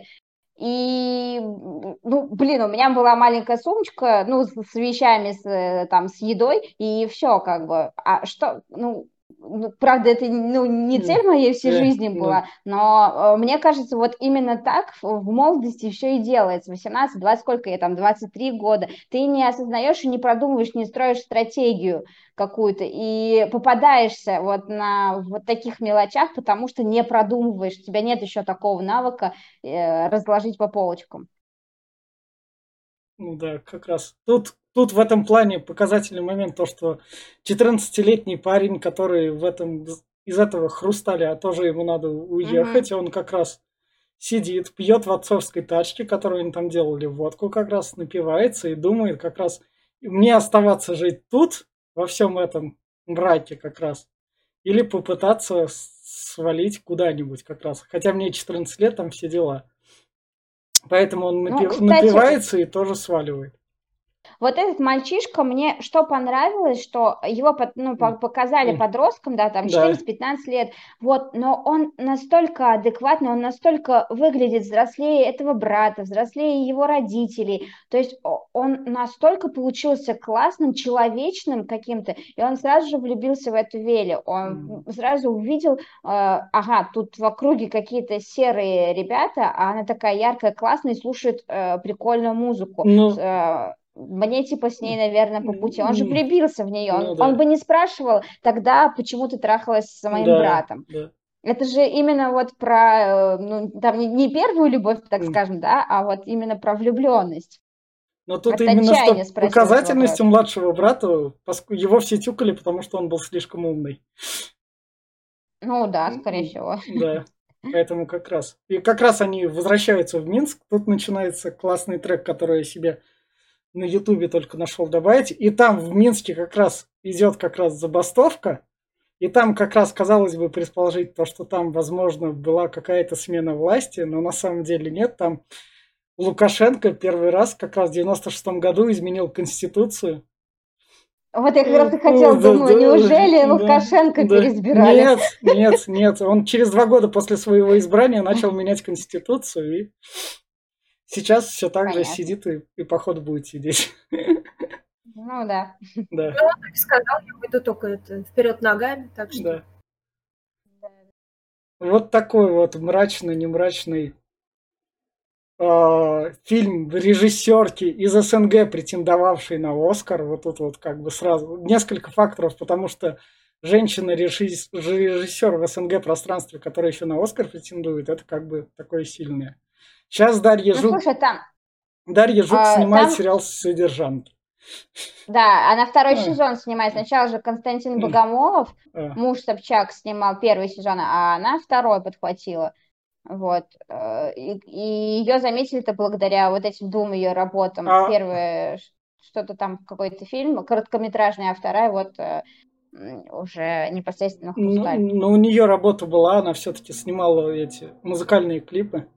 И, ну, блин, у меня была маленькая сумочка, ну, с, с вещами, с, э, там, с едой, и все, как бы. А что, ну, ну, правда, это ну, не цель моей всей жизни была, но э, мне кажется, вот именно так в молодости все и делается. 18, 20, сколько я там, 23 года. Ты не осознаешь и не продумываешь, не строишь стратегию какую-то и попадаешься вот на вот таких мелочах, потому что не продумываешь, у тебя нет еще такого навыка э, разложить по полочкам. Ну да, как раз. Тут тут в этом плане показательный момент то, что 14-летний парень, который в этом из этого хрусталя, а тоже ему надо уехать, mm-hmm. он как раз сидит, пьет в отцовской тачке, которую они там делали водку, как раз напивается и думает как раз мне оставаться жить тут, во всем этом мраке как раз, или попытаться свалить куда-нибудь как раз. Хотя мне 14 лет, там все дела. Поэтому он напи- ну, кстати, напивается и тоже сваливает. Вот этот мальчишка, мне что понравилось, что его ну, показали подростком, да, там 14-15 лет, вот, но он настолько адекватный, он настолько выглядит взрослее этого брата, взрослее его родителей, то есть он настолько получился классным, человечным каким-то, и он сразу же влюбился в эту Велю, он сразу увидел, э, ага, тут в округе какие-то серые ребята, а она такая яркая, классная и слушает э, прикольную музыку. Ну... Э, мне типа с ней, наверное, по пути. Он же влюбился в нее. Он, Ну да. он бы не спрашивал тогда, почему ты трахалась с моим Да, братом. да. Это же именно вот про, э, ну, там не, первую любовь, так М. скажем, да, а вот именно про влюбленность. Но тут От именно что показательностью младшего брата, поскольку его все тюкали, потому что он был слишком умный. Ну да, скорее всего. Да, поэтому как раз. И как раз они возвращаются в Минск. Тут начинается классный трек, который я себе на Ютубе только нашел добавить. И там в Минске как раз идет как раз забастовка. И там как раз, казалось бы, предположить то, что там, возможно, была какая-то смена власти, но на самом деле нет. Там Лукашенко первый раз как раз в 96 году изменил Конституцию. Вот я как раз и Э, хотела, да, думаю, да, неужели да, Лукашенко да. переизбирали? Нет, нет, нет. Он через два года после своего избрания начал менять Конституцию и сейчас все так же Понятно. сидит и, и походу будет сидеть. Ну да. Да, Так и сказал, я пойду только это вперед ногами, так что да. Вот такой вот мрачный, не мрачный э, фильм режиссерки из СНГ, претендовавший на Оскар. Вот тут вот как бы сразу несколько факторов, потому что женщина-режиссер в СНГ пространстве, которая еще на Оскар претендует, это как бы такое сильное. Сейчас Дарья Ну Жук, слушай, там, Дарья Жук а, снимает там- сериал «Содержанки». да, она второй А. сезон снимает. Сначала же Константин. Богомолов, А, муж Собчак, снимал первый сезон, а она второй подхватила. Вот. э, И, ее заметили-то благодаря вот этим двум ее работам. А- Первое, что-то там, какой-то фильм, короткометражный, а вторая вот э, уже непосредственно ну, «Хрусталь». ну, у нее работа была, она все-таки снимала эти музыкальные клипы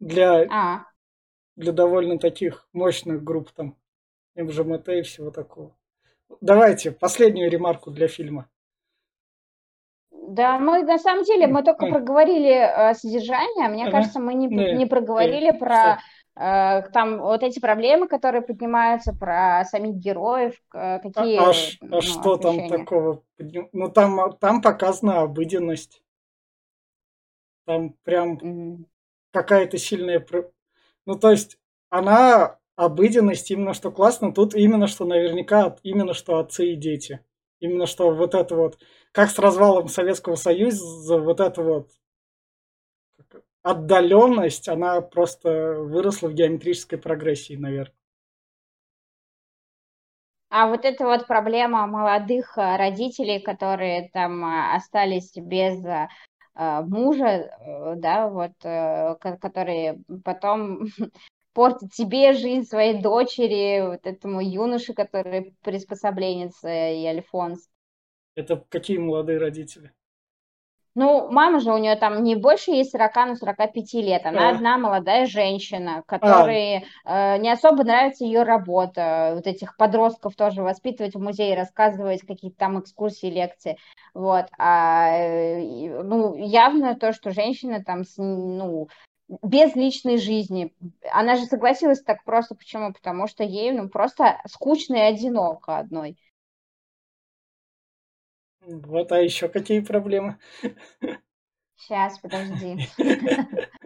для А, для довольно таких мощных групп там МЖМТ и всего такого. Давайте последнюю ремарку для фильма. Да, мы на самом деле мы только проговорили э, содержание. Мне Ага. кажется, мы не, Не, не проговорили не, про э, там вот эти проблемы, которые поднимаются, про самих героев, к- А, какие а ш- а ну, что там ощущения. такого? подним- Ну там, там показана обыденность. Там прям М. какая-то сильная... Ну то есть она обыденность именно что классно. Тут именно что наверняка именно что отцы и дети. Именно что вот это вот, как с развалом Советского Союза, вот это вот отдаленность, она просто выросла в геометрической прогрессии, наверное. А вот эта вот проблема молодых э, родителей, которые там э, остались без э, мужа, э, да, вот, э, ко- которые потом портят себе жизнь, своей дочери, вот этому юноше, который приспособленец э, и Альфонс. Это какие молодые родители? Ну, мама же у нее там не больше ей 40, но 45 лет. Она А. одна молодая женщина, которой э, не особо нравится ее работа. Вот этих подростков тоже воспитывать в музее, рассказывать какие-то там экскурсии, лекции. Вот. А, э, ну, явно то, что женщина там, с, ну, без личной жизни. Она же согласилась так просто. Почему? Потому что ей, ну, просто скучно и одиноко одной. Вот, а еще какие проблемы? Сейчас, подожди.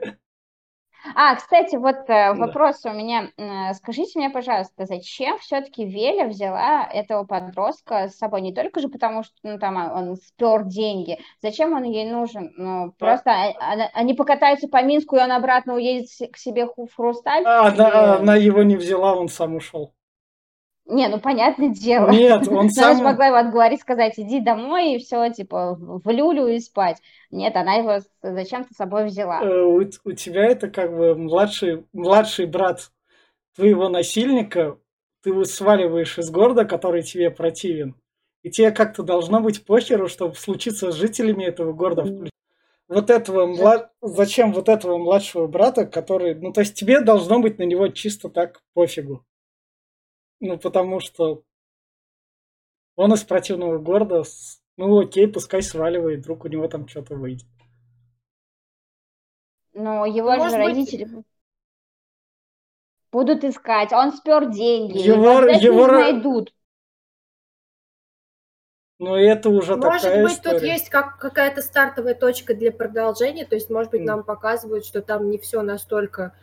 А, кстати, вот э, Да. вопрос у меня. Э, Скажите мне, пожалуйста, зачем все-таки Веля взяла этого подростка с собой? Не только же потому, что ну, там а, он спер деньги. Зачем он ей нужен? Ну, просто а- они покатаются по Минску, и он обратно уедет к себе в Хрусталь? А, Или- она его не взяла, он сам ушел. Не, ну, понятное дело. Нет, он Но она же сам... могла его отговорить, сказать, иди домой, и все, типа, в люлю и спать. Нет, она его зачем-то с собой взяла. э, у, у тебя это как бы младший, младший брат твоего насильника, ты его сваливаешь из города, который тебе противен, и тебе как-то должно быть похеру, чтобы случиться с жителями этого города. Вот этого млад... Зачем вот этого младшего брата, который... Ну, то есть тебе должно быть на него чисто так пофигу. Ну, потому что он из противного города, с- ну, окей, пускай сваливает, вдруг у него там что-то выйдет. Но его же Может быть- родители будут искать. Он спер деньги. Его- Его его ро- найдут. Но это уже Может такая быть, история. тут есть как какая-то стартовая точка для продолжения, то есть, может быть, М. нам показывают, что там не все настолько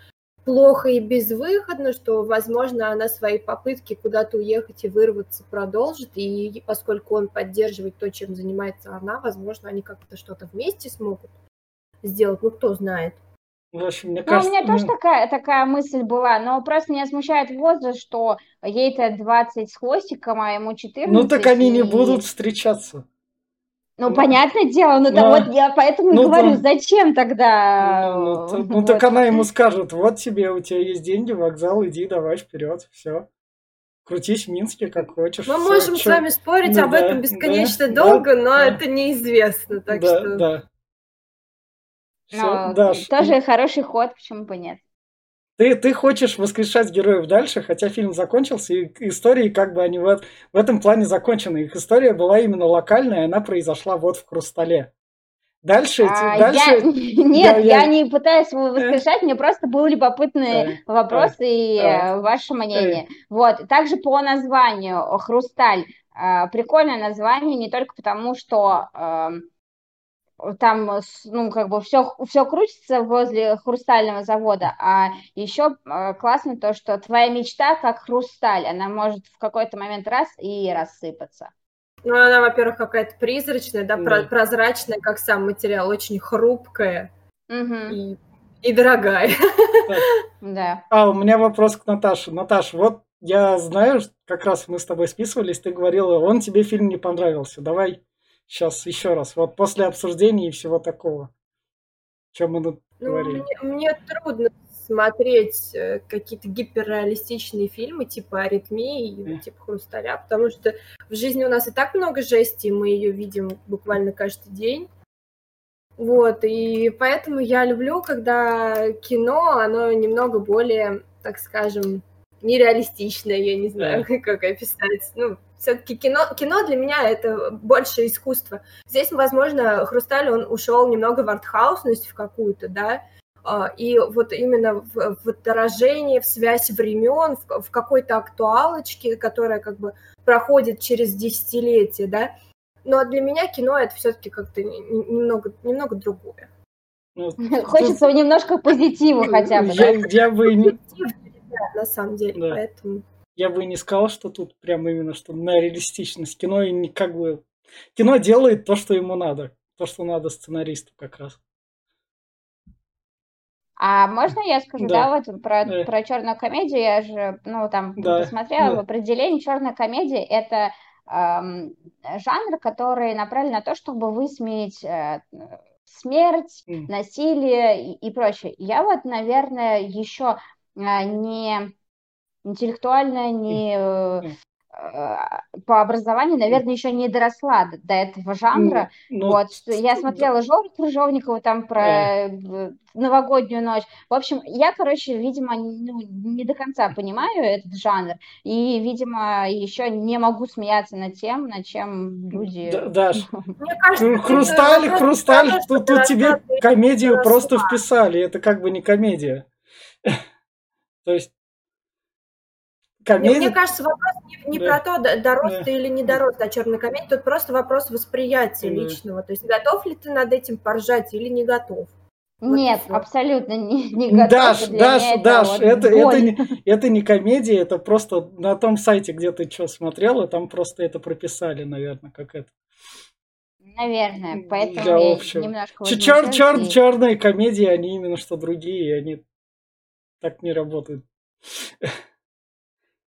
плохо и безвыходно, что, возможно, она свои попытки куда-то уехать и вырваться продолжит, и поскольку он поддерживает то, чем занимается она, возможно, они как-то что-то вместе смогут сделать, ну, кто знает. В общем, мне Ну, у меня тоже ну, такая, такая мысль была, но просто меня смущает возраст, что ей-то 20 с хвостиком, а ему 14. ну так они не и- будут встречаться. Ну, ну, понятное дело, ну, да, ну, вот я поэтому и ну, говорю, да. зачем тогда... Ну, ну, ну, вот. так она ему скажет, вот тебе, у тебя есть деньги, вокзал, иди, давай вперед, все. Крутись в Минске, как хочешь. Мы всё, можем чё- с вами спорить Ну об да, этом бесконечно да, долго, да, но да. это неизвестно, так да, что... да. Всё, Ну, Даш, тоже хороший ход, почему бы нет. Ты, ты хочешь воскрешать героев дальше, хотя фильм закончился, и истории как бы они вот в этом плане закончены. Их история была именно локальная, она произошла вот в Хрустале. Дальше, А, дальше... я... Нет, я- я не пытаюсь его воскрешать, мне просто был любопытный Да, вопрос и да. э, ваше мнение. Вот, также по названию э, «Хрусталь». э, Прикольное название не только потому, что эм, там, э, ну, как бы все, все крутится возле хрустального завода, а еще э, классно то, что твоя мечта как хрусталь, она может в какой-то момент раз и рассыпаться. Ну, она, во-первых, какая-то призрачная, да, Да. прозрачная, как сам материал, очень хрупкая Мгм, и, и дорогая. да. А, у меня вопрос к Наташе. Наташ, вот я знаю, что как раз мы с тобой списывались, ты говорила, он тебе фильм не понравился. Давай сейчас еще раз. Вот после обсуждения и всего такого. Чем мы тут Ну, говорили. мне, мне трудно смотреть э, какие-то гиперреалистичные фильмы типа «Аритмии» и типа «Хрусталя», потому что в жизни у нас и так много жести, мы ее видим буквально каждый день. Вот, и поэтому я люблю, когда кино, оно немного более, так скажем, нереалистичное, я не знаю, как описать. Ну, все-таки кино, кино для меня это больше искусство. Здесь, возможно, Хрусталь, он ушел немного в артхаусность в какую-то, да, а, и вот именно в, в отражение, в связь времен, в, в какой-то актуалочке, которая как бы проходит через десятилетия, да. Но для меня кино это все-таки как-то не- не- немного, немного другое. Ну, Хочется немножко позитива хотя бы, да? я, я бы не, Да, на самом деле, Да. поэтому... я бы не сказал, что тут прям именно что на реалистичность. Кино и не как бы... Кино делает то, что ему надо. То, что надо сценаристу как раз. А можно я скажу, Да. да, вот про, Да. про черную комедию, я же, ну, там Да, посмотрела да. в определении, черная комедия это эм, жанр, который направлен на то, чтобы высмеять э, смерть, М. насилие и, и прочее. Я вот, наверное, еще не интеллектуально, не э, э, по образованию, наверное, еще не доросла до, до этого жанра. Ну, Вот, что я смотрела Жору Крыжовникова там про э, новогоднюю ночь. В общем, я, короче, видимо, ну, не до конца понимаю этот жанр. И, видимо, еще не могу смеяться над тем, над чем люди... Д- Даш, Мне кажется, Хрусталь, хрусталь, тут, тут тебе комедию просто вписали. Это как бы не комедия. То есть Мне, мне кажется, вопрос не, не Да. про то, дорос Да. ты или не дорос до черной комедии, тут просто вопрос восприятия Да. личного. То есть готов ли ты над этим поржать или не готов? Вот Нет, всё. абсолютно не, не готова. Даш, Для Даш, это Даш, вот это, это, не, это не комедия, это просто на том сайте, где ты что смотрела, там просто это прописали, наверное, как это. Наверное, Для поэтому я общего. немножко Чер, чер, и- черные комедии, они именно что другие, и они так не работают.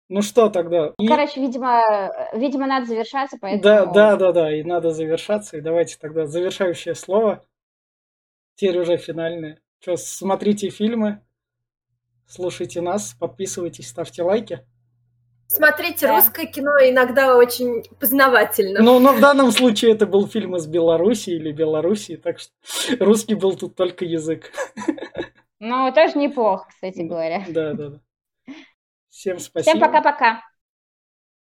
Ну что тогда? И- Короче, видимо, видимо, надо завершаться, поэтому... Да, да, да, да, и надо завершаться. И давайте тогда завершающее слово. Теперь уже финальное. Что, смотрите фильмы, слушайте нас, подписывайтесь, ставьте лайки. Смотрите, Да. русское кино иногда очень познавательно. Ну, но в данном случае это был фильм из Беларуси или Белоруссии, так что русский был тут только язык. Ну, тоже неплохо, кстати говоря. Да, да, да. Всем спасибо. Всем пока-пока.